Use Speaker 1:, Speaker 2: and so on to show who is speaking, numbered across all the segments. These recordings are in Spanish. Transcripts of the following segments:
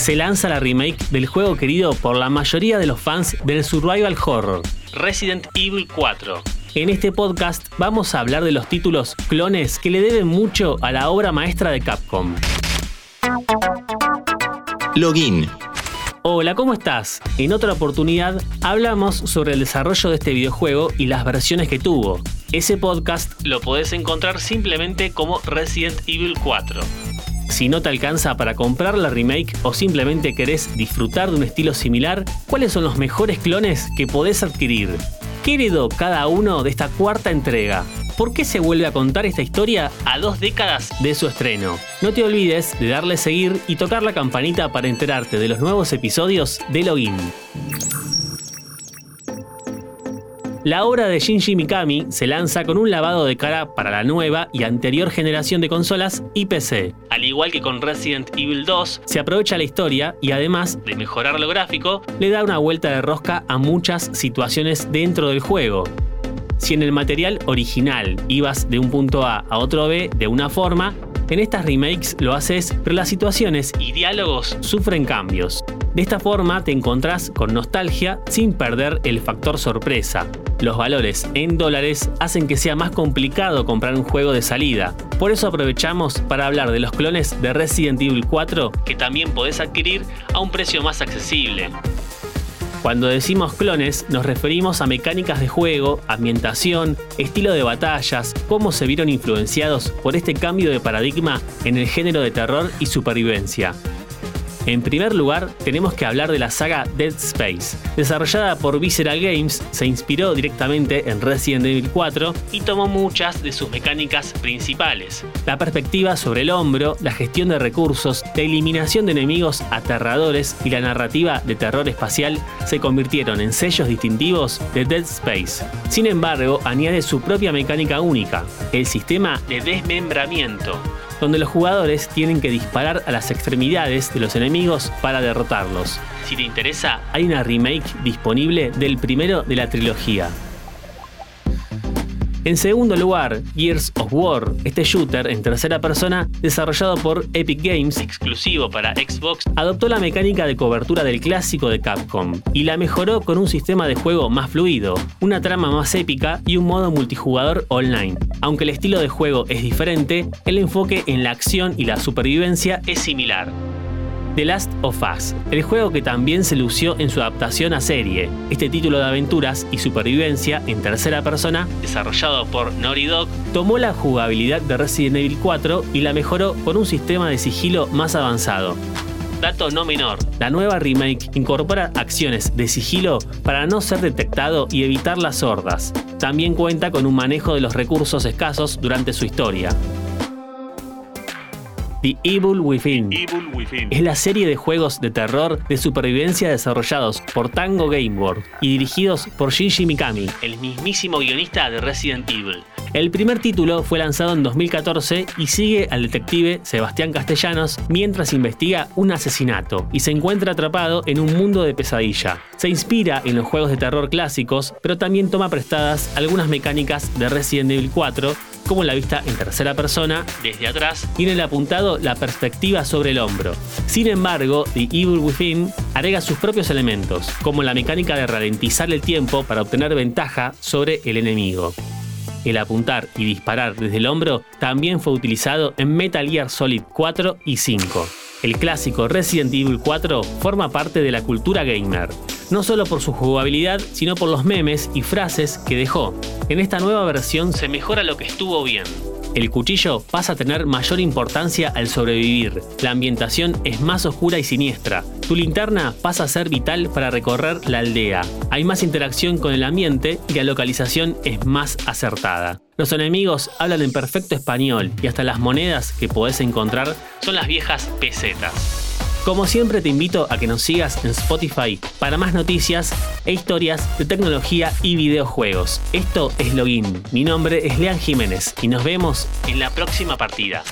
Speaker 1: se lanza la remake del juego querido por la mayoría de los fans del survival horror, Resident Evil 4. En este podcast vamos a hablar de los títulos clones que le deben mucho a la obra maestra de Capcom.
Speaker 2: Login.
Speaker 1: Hola, ¿cómo estás? En otra oportunidad hablamos sobre el desarrollo de este videojuego y las versiones que tuvo. Ese podcast lo podés encontrar simplemente como Resident Evil 4. Si no te alcanza para comprar la remake o simplemente querés disfrutar de un estilo similar, ¿cuáles son los mejores clones que podés adquirir? ¿Qué heredó cada uno de esta cuarta entrega? ¿Por qué se vuelve a contar esta historia a dos décadas de su estreno? No te olvides de darle seguir y tocar la campanita para enterarte de los nuevos episodios de Login. La obra de Shinji Mikami se lanza con un lavado de cara para la nueva y anterior generación de consolas y PC. Al igual que con Resident Evil 2, se aprovecha la historia y además de mejorar lo gráfico, le da una vuelta de rosca a muchas situaciones dentro del juego. Si en el material original ibas de un punto A a otro B de una forma, en estas remakes lo haces, pero las situaciones y diálogos sufren cambios. De esta forma te encontrás con nostalgia sin perder el factor sorpresa. Los valores en dólares hacen que sea más complicado comprar un juego de salida. Por eso aprovechamos para hablar de los clones de Resident Evil 4 que también podés adquirir a un precio más accesible. Cuando decimos clones, nos referimos a mecánicas de juego, ambientación, estilo de batallas, cómo se vieron influenciados por este cambio de paradigma en el género de terror y supervivencia. En primer lugar, tenemos que hablar de la saga Dead Space. Desarrollada por Visceral Games, se inspiró directamente en Resident Evil 4 y tomó muchas de sus mecánicas principales. La perspectiva sobre el hombro, la gestión de recursos, la eliminación de enemigos aterradores y la narrativa de terror espacial se convirtieron en sellos distintivos de Dead Space. Sin embargo, añade su propia mecánica única, el sistema de desmembramiento donde los jugadores tienen que disparar a las extremidades de los enemigos para derrotarlos. Si te interesa, hay una remake disponible del primero de la trilogía. En segundo lugar, Gears of War, este shooter en tercera persona desarrollado por Epic Games, exclusivo para Xbox, adoptó la mecánica de cobertura del clásico de Capcom y la mejoró con un sistema de juego más fluido, una trama más épica y un modo multijugador online. Aunque el estilo de juego es diferente, el enfoque en la acción y la supervivencia es similar. The Last of Us, el juego que también se lució en su adaptación a serie. Este título de aventuras y supervivencia en tercera persona, desarrollado por Naughty Dog, tomó la jugabilidad de Resident Evil 4 y la mejoró con un sistema de sigilo más avanzado. Dato no menor, la nueva remake incorpora acciones de sigilo para no ser detectado y evitar las hordas. También cuenta con un manejo de los recursos escasos durante su historia. The Evil Within. Es la serie de juegos de terror de supervivencia desarrollados por Tango Gameworld y dirigidos por Shinji Mikami, el mismísimo guionista de Resident Evil. El primer título fue lanzado en 2014 y sigue al detective Sebastián Castellanos mientras investiga un asesinato y se encuentra atrapado en un mundo de pesadilla. Se inspira en los juegos de terror clásicos, pero también toma prestadas algunas mecánicas de Resident Evil 4 como la vista en tercera persona, desde atrás, y en el apuntado la perspectiva sobre el hombro. Sin embargo, The Evil Within agrega sus propios elementos, como la mecánica de ralentizar el tiempo para obtener ventaja sobre el enemigo. El apuntar y disparar desde el hombro también fue utilizado en Metal Gear Solid 4 y 5. El clásico Resident Evil 4 forma parte de la cultura gamer, no solo por su jugabilidad, sino por los memes y frases que dejó. En esta nueva versión se mejora lo que estuvo bien. El cuchillo pasa a tener mayor importancia al sobrevivir. La ambientación es más oscura y siniestra. Tu linterna pasa a ser vital para recorrer la aldea. Hay más interacción con el ambiente y la localización es más acertada. Los enemigos hablan en perfecto español y hasta las monedas que podés encontrar son las viejas pesetas. Como siempre te invito a que nos sigas en Spotify para más noticias e historias de tecnología y videojuegos. Esto es Login. Mi nombre es Lean Jiménez y nos vemos en la próxima partida.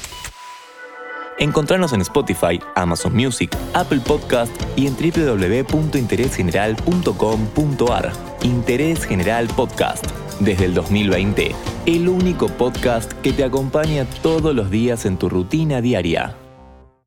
Speaker 2: Encontrarnos en Spotify, Amazon Music, Apple Podcast y en www.interesgeneral.com.ar. Interés General Podcast. Desde el 2020, el único podcast que te acompaña todos los días en tu rutina diaria.